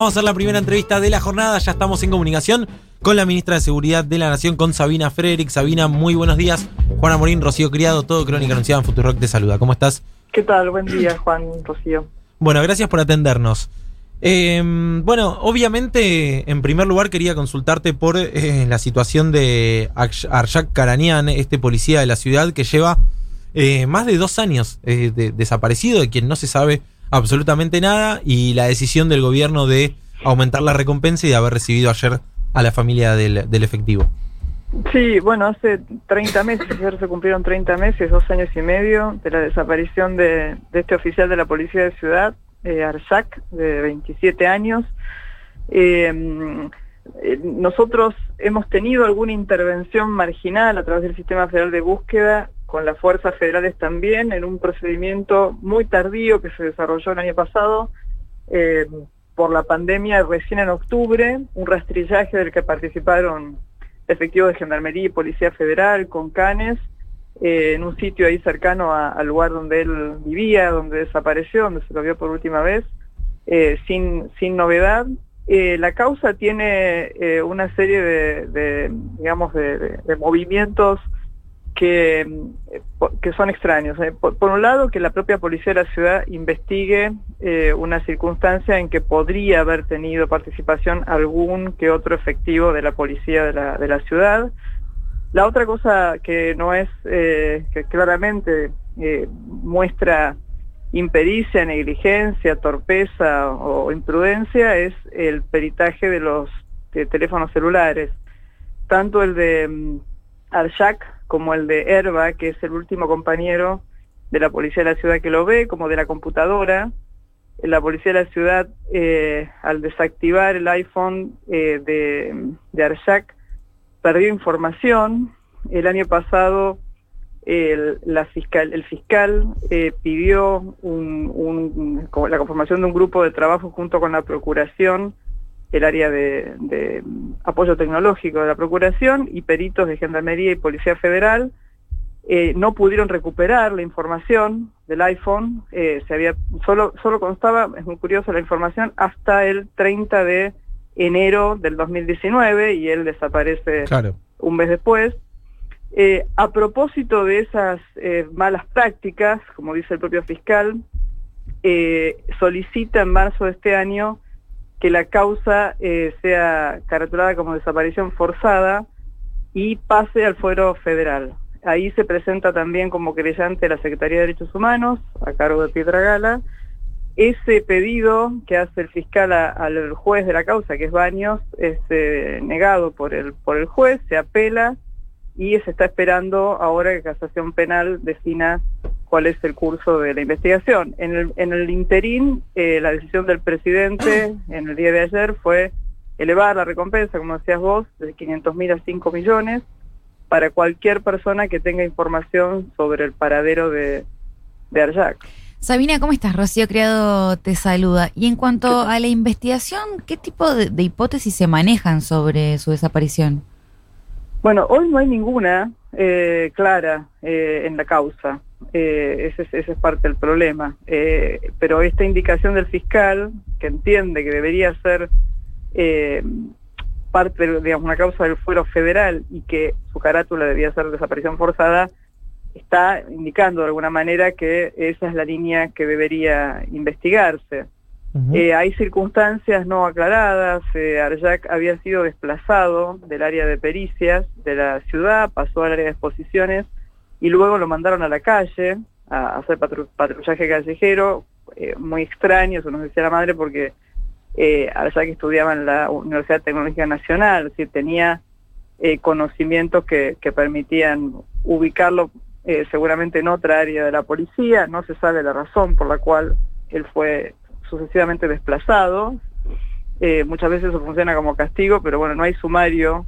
Vamos a hacer la primera entrevista de la jornada. Ya estamos en comunicación con la ministra de Seguridad de la Nación, con Sabina Frederick. Sabina, muy buenos días. Juana Morín, Rocío Criado, todo Crónica Anunciada en Futurock te saluda. ¿Cómo estás? ¿Qué tal? Buen día, Juan, Rocío. Bueno, gracias por atendernos. Eh, bueno, obviamente, en primer lugar quería consultarte por eh, la situación de Arshak Karanian, este policía de la ciudad que lleva eh, más de dos años de, desaparecido, de quien no se sabe absolutamente nada y la decisión del gobierno de aumentar la recompensa y de haber recibido ayer a la familia del, efectivo. Sí, bueno, hace 30 meses, ayer se cumplieron 30 meses, dos años y medio de la desaparición de, este oficial de la Policía de Ciudad, eh, Arzac, de 27 años. Eh, eh, nosotros hemos tenido alguna intervención marginal a través del Sistema Federal de Búsqueda con las fuerzas federales también, en un procedimiento muy tardío que se desarrolló el año pasado eh, por la pandemia recién en octubre, un rastrillaje del que participaron efectivos de Gendarmería y Policía Federal con canes, eh, en un sitio ahí cercano al lugar donde él vivía, donde desapareció, donde se lo vio por última vez, eh, sin, sin novedad. la causa tiene una serie de, digamos, de movimientos que, que son extraños. ¿eh? Por, un lado, que la propia policía de la ciudad investigue eh, una circunstancia en que podría haber tenido participación algún que otro efectivo de la policía de la, de la ciudad. La otra cosa que no es, eh, que claramente muestra impericia, negligencia, torpeza o imprudencia es el peritaje de los teléfonos celulares. Tanto el de mm, Arshak como el de Herba, que es el último compañero de la policía de la ciudad que lo ve, como de la computadora. La policía de la ciudad, eh, al desactivar el iPhone eh, de, de Arshak, perdió información. El año pasado el, la fiscal, el fiscal eh, pidió un, la conformación de un grupo de trabajo junto con la Procuración el área de, apoyo tecnológico de la Procuración y peritos de Gendarmería y Policía Federal eh, no pudieron recuperar la información del iPhone, eh, se había, solo, solo constaba, es muy curioso la información, hasta el 30 de enero del 2019 y él desaparece un mes después. Eh, a propósito de esas malas prácticas, como dice el propio fiscal, solicita en marzo de este año que la causa eh, sea caratulada como desaparición forzada y pase al fuero federal. Ahí se presenta también como creyente la Secretaría de Derechos Humanos, a cargo de Piedra Gala. Ese pedido que hace el fiscal al juez de la causa, que es Baños, es eh, negado por el, por el juez, se apela y se está esperando ahora que Casación Penal defina cuál es el curso de la investigación. En el, en el interín, eh, la decisión del presidente en el día de ayer fue elevar la recompensa, como decías vos, de 500 mil a 5 millones para cualquier persona que tenga información sobre el paradero de, de Arjac. Sabina, ¿cómo estás? Rocío Criado te saluda. Y en cuanto a la investigación, ¿qué tipo de, hipótesis se manejan sobre su desaparición? Bueno, hoy no hay ninguna eh, clara eh, en la causa. Eh, ese, es parte del problema. Eh, pero esta indicación del fiscal, que entiende que debería ser eh, parte de digamos, una causa del fuero federal y que su carátula debía ser desaparición forzada, está indicando de alguna manera que esa es la línea que debería investigarse. hay circunstancias no aclaradas, Arjac había sido desplazado del área de pericias de la ciudad, pasó al área de exposiciones, y luego lo mandaron a la calle a hacer patrullaje callejero, eh, muy extraño, eso nos decía la madre, porque eh, allá que estudiaba en la Universidad Tecnológica Nacional, es decir, tenía eh, conocimientos que, que, permitían ubicarlo eh, seguramente en otra área de la policía, no se sabe la razón por la cual él fue sucesivamente desplazado, muchas veces eso funciona como castigo, pero bueno, no hay sumario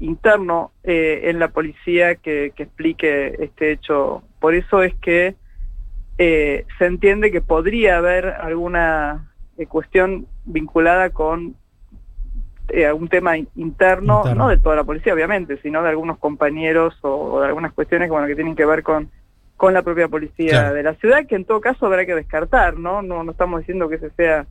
interno eh, en la policía que, explique este hecho. Por eso es que eh, se entiende que podría haber alguna eh, cuestión vinculada con algún tema interno, no de toda la policía obviamente, sino de algunos compañeros o, de algunas cuestiones bueno, que tienen que ver con, con la propia policía de la ciudad, que en todo caso habrá que descartar, ¿no? No, no estamos diciendo que ese sea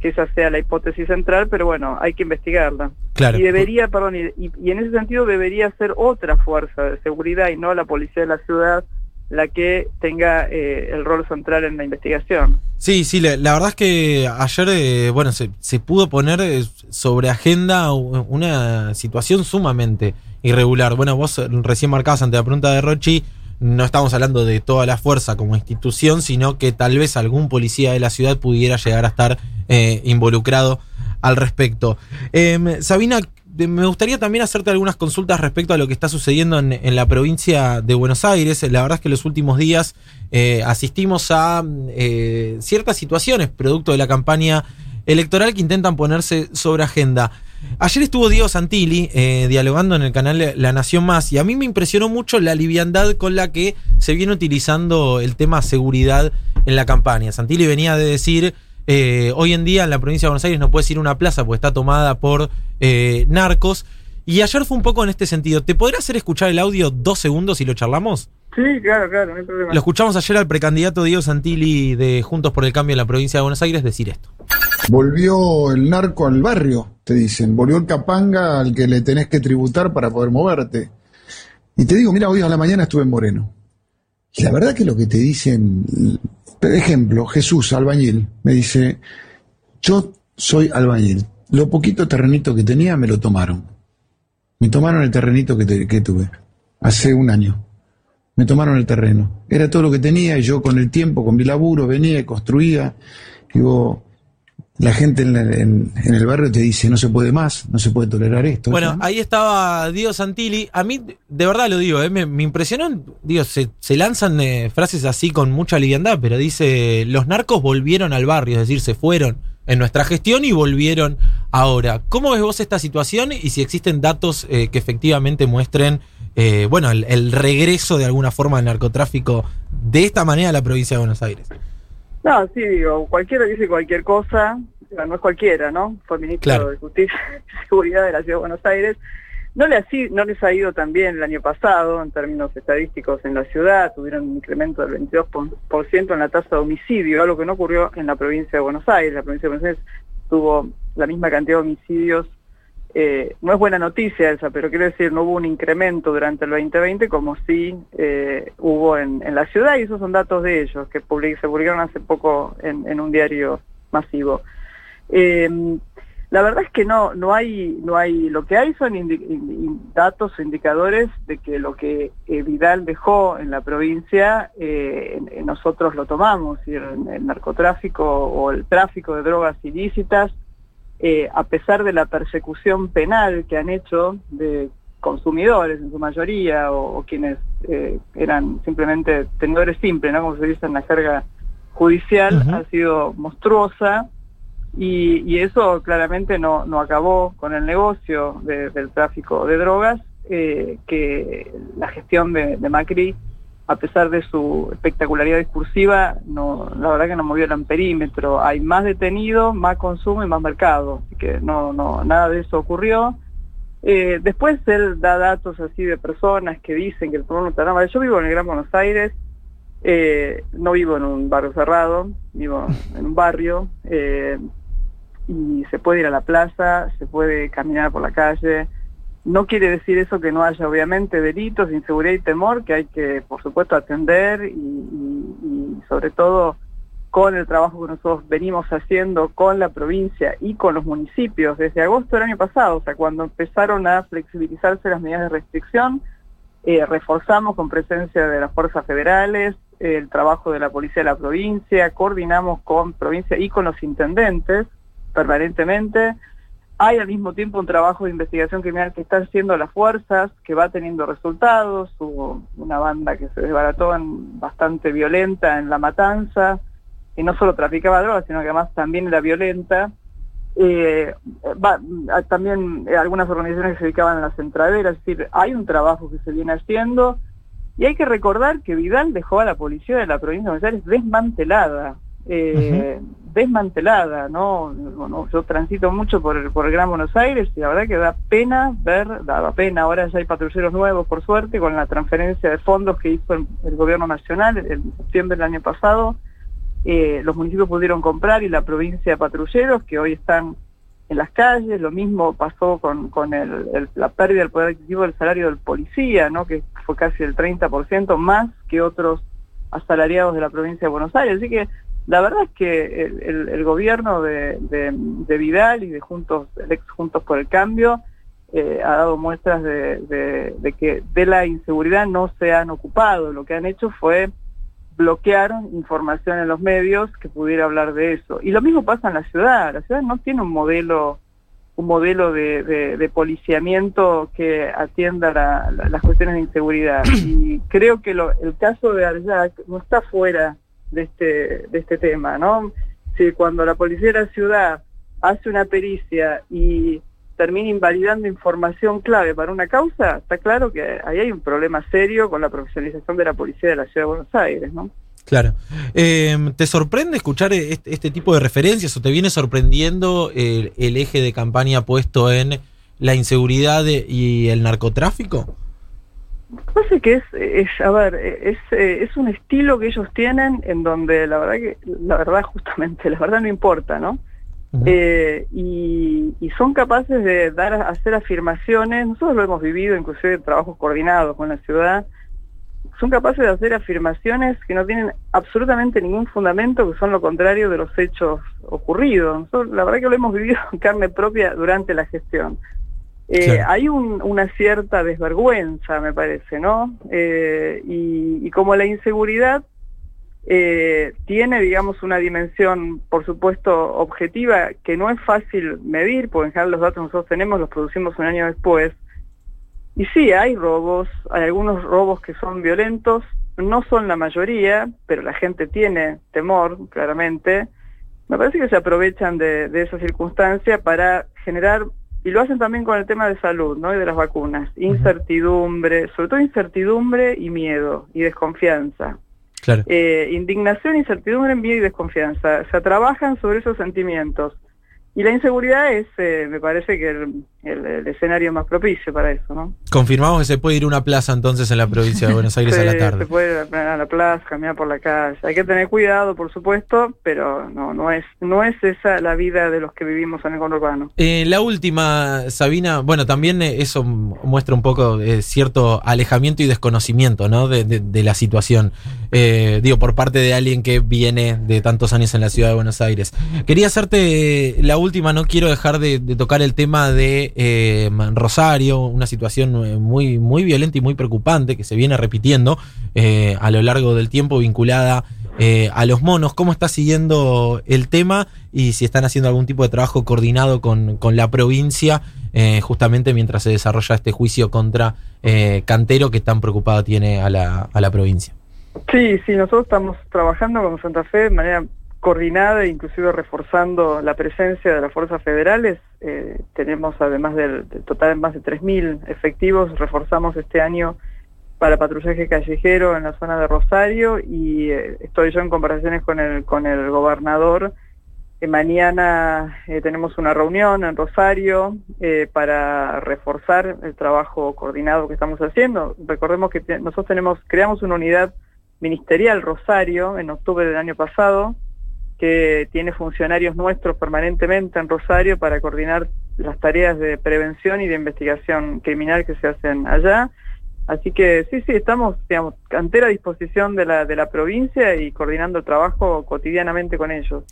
que esa sea la hipótesis central, pero bueno, hay que investigarla. Claro. Y debería, perdón, y, y en ese sentido debería ser otra fuerza de seguridad y no la policía de la ciudad la que tenga eh, el rol central en la investigación. Sí, sí, la, la verdad es que ayer, eh, bueno, se, se pudo poner eh, sobre agenda una situación sumamente irregular. Bueno, vos recién marcabas ante la pregunta de Rochi, no estamos hablando de toda la fuerza como institución, sino que tal vez algún policía de la ciudad pudiera llegar a estar eh, involucrado al respecto. Em, Sabina, me gustaría también hacerte algunas consultas respecto a lo que está sucediendo en, en la provincia de Buenos Aires. La verdad es que en los últimos días eh, asistimos a eh, ciertas situaciones producto de la campaña electoral que intentan ponerse sobre agenda. Ayer estuvo Diego Santilli eh, dialogando en el canal La Nación Más y a mí me impresionó mucho la liviandad con la que se viene utilizando el tema seguridad en la campaña. Santilli venía de decir, eh, hoy en día en la provincia de Buenos Aires no puedes ir a una plaza porque está tomada por eh, narcos. Y ayer fue un poco en este sentido. ¿Te podrá hacer escuchar el audio dos segundos y lo charlamos? Sí, claro, claro, no hay problema. Lo escuchamos ayer al precandidato Diego Santilli de Juntos por el Cambio en la provincia de Buenos Aires decir esto. Volvió el narco al barrio, te dicen. Volvió el capanga al que le tenés que tributar para poder moverte. Y te digo, mira, hoy a la mañana estuve en Moreno. Y la verdad que lo que te dicen, por ejemplo, Jesús, albañil, me dice, yo soy albañil. Lo poquito terrenito que tenía me lo tomaron. Me tomaron el terrenito que, te- tuve hace un año. Me tomaron el terreno. Era todo lo que tenía y yo con el tiempo, con mi laburo, venía y construía. Digo, la gente en, la- en- en el barrio te dice, no se puede más, no se puede tolerar esto. Bueno, ¿no? ahí estaba Diego Santilli. A mí, de verdad lo digo, eh, me, me impresionó. Digo, se, se lanzan eh, frases así con mucha liviandad, pero dice: Los narcos volvieron al barrio, es decir, se fueron en nuestra gestión y volvieron ahora. ¿Cómo ves vos esta situación y si existen datos eh, que efectivamente muestren, eh, bueno, el, el regreso de alguna forma del narcotráfico de esta manera a la provincia de Buenos Aires? No, sí, digo, cualquiera dice cualquier cosa, no es cualquiera, ¿no? Fue ministro Claro. de Justicia y Seguridad de la Ciudad de Buenos Aires. No, le así, no les ha ido tan bien el año pasado en términos estadísticos en la ciudad, tuvieron un incremento del 22% en la tasa de homicidio, algo que no ocurrió en la provincia de Buenos Aires. La provincia de Buenos Aires tuvo la misma cantidad de homicidios. Eh, no es buena noticia esa, pero quiero decir, no hubo un incremento durante el 2020 como sí eh, hubo en, en la ciudad y esos son datos de ellos que public- se publicaron hace poco en, en un diario masivo. Eh, la verdad es que no no hay no hay lo que hay son datos o indicadores de que lo que eh, Vidal dejó en la provincia nosotros lo tomamos y el narcotráfico o el tráfico de drogas ilícitas eh, a pesar de la persecución penal que han hecho de consumidores en su mayoría o, o quienes eh, eran simplemente tenedores simples, ¿no? como se dice en la jerga judicial, ha sido monstruosa y, y eso claramente no, no acabó con el negocio de- del tráfico de drogas, eh, que la gestión de, de Macri, a pesar de su espectacularidad discursiva, no, la verdad que no movió el amperímetro. Hay más detenidos, más consumo y más mercado. Así que no, no, nada de eso ocurrió. Eh, después él da datos así de personas que dicen que el problema está nada. Yo vivo en el Gran Buenos Aires, eh, no vivo en un barrio cerrado, vivo en un barrio eh, y se puede ir a la plaza, se puede caminar por la calle. No quiere decir eso que no haya obviamente delitos, inseguridad y temor que hay que por supuesto atender y, y- y sobre todo con el trabajo que nosotros venimos haciendo con la provincia y con los municipios desde agosto del año pasado, o sea, cuando empezaron a flexibilizarse las medidas de restricción, eh, reforzamos con presencia de las fuerzas federales el trabajo de la policía de la provincia, coordinamos con provincia y con los intendentes permanentemente. Hay al mismo tiempo un trabajo de investigación criminal que están haciendo las fuerzas, que va teniendo resultados. Hubo una banda que se desbarató en, bastante violenta en La Matanza, y no solo traficaba drogas, sino que además también era violenta. Eh, también eh, algunas organizaciones que se dedicaban a las entraderas, es decir, hay un trabajo que se viene haciendo y hay que recordar que Vidal dejó a la policía de la provincia de Buenos Aires desmantelada, eh, desmantelada, ¿no? Bueno, yo transito mucho por el, por el Gran Buenos Aires y la verdad que da pena ver, daba pena, ahora ya hay patrulleros nuevos por suerte con la transferencia de fondos que hizo el, el gobierno nacional en septiembre del año pasado, eh, los municipios pudieron comprar y la provincia de patrulleros que hoy están en las calles, lo mismo pasó con, con el, la pérdida del poder adquisitivo del salario del policía, ¿no? que fue casi el 30% más que otros asalariados de la provincia de Buenos Aires. Así que la verdad es que el, gobierno de, Vidal y de Juntos, el ex Juntos por el Cambio, eh, ha dado muestras de, que de la inseguridad no se han ocupado. Lo que han hecho fue bloquear información en los medios que pudiera hablar de eso. Y lo mismo pasa en la ciudad. La ciudad no tiene un modelo un modelo de, policiamiento que atienda las cuestiones de inseguridad. Y creo que lo, el caso de Arjac no está fuera de este, de este tema, ¿no? Si cuando la policía de la ciudad hace una pericia y termina invalidando información clave para una causa, está claro que ahí hay un problema serio con la profesionalización de la policía de la Ciudad de Buenos Aires, ¿no? Claro. Eh, ¿Te sorprende escuchar este, este, tipo de referencias o te viene sorprendiendo el, eje de campaña puesto en la inseguridad y el narcotráfico? Parece que es, es, a ver, es, es un estilo que ellos tienen en donde la verdad que, la verdad justamente, la verdad no importa, ¿no? Eh, y, son capaces de dar hacer afirmaciones, nosotros lo hemos vivido inclusive en trabajos coordinados con la ciudad, son capaces de hacer afirmaciones que no tienen absolutamente ningún fundamento, que son lo contrario de los hechos ocurridos. la verdad que lo hemos vivido en carne propia durante la gestión. Eh, hay una cierta desvergüenza, me parece, ¿no? Eh, y, y, como la inseguridad eh, tiene, digamos, una dimensión, por supuesto, objetiva, que no es fácil medir, porque en general los datos nosotros tenemos, los producimos un año después. Y sí, hay robos, hay algunos robos que son violentos, no son la mayoría, pero la gente tiene temor, claramente. Me parece que se aprovechan de, de esa circunstancia para generar, y lo hacen también con el tema de salud, ¿no? Y de las vacunas, incertidumbre, sobre todo incertidumbre y miedo y desconfianza. Eh, indignación, incertidumbre, miedo y desconfianza. O sea, trabajan sobre esos sentimientos. Y la inseguridad es, eh, me parece que el, escenario más propicio para eso, ¿no? Confirmamos que se puede ir a una plaza entonces en la provincia de Buenos Aires a la tarde. Se puede ir a la plaza, caminar por la calle. Hay que tener cuidado, por supuesto, pero no, no es, no es esa la vida de los que vivimos en el conurbano. Eh, la última, Sabina, bueno, también eso muestra un poco cierto alejamiento y desconocimiento, ¿no? De, de la situación. Eh, digo, por parte de alguien que viene de tantos años en la ciudad de Buenos Aires. Quería hacerte la última, no quiero dejar de, tocar el tema de eh, Rosario, una situación eh, muy, muy violenta y muy preocupante que se viene repitiendo a lo largo del tiempo vinculada a los monos. ¿Cómo está siguiendo el tema y si están haciendo algún tipo de trabajo coordinado con, la provincia justamente mientras se desarrolla este juicio contra Cantero que tan preocupado tiene a la, a la provincia? Sí, sí, nosotros estamos trabajando con Santa Fe de manera coordinada, inclusive reforzando la presencia de las fuerzas federales. Eh, tenemos, además del, total más de 3.000 efectivos, reforzamos este año para patrullaje callejero en la zona de Rosario y eh, estoy yo en conversaciones con el, con el gobernador. Eh, mañana tenemos una reunión en Rosario para reforzar el trabajo coordinado que estamos haciendo. Recordemos que nosotros tenemos, creamos una unidad ministerial Rosario en octubre del año pasado, que tiene funcionarios nuestros permanentemente en Rosario para coordinar las tareas de prevención y de investigación criminal que se hacen allá. Así que sí, sí, estamos, digamos, entera disposición de la, de la provincia y coordinando el trabajo cotidianamente con ellos.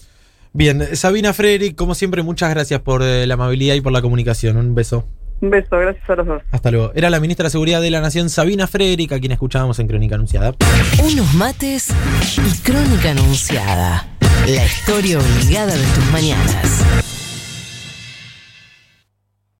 Bien, Sabina Frederick, como siempre, muchas gracias por eh, la amabilidad y por la comunicación. Un beso. Un beso, gracias a los dos. Hasta luego. Era la ministra de Seguridad de la Nación, Sabina Frederick, a quien escuchábamos en Crónica Anunciada. Unos mates y Crónica Anunciada. La historia obligada de tus mañanas.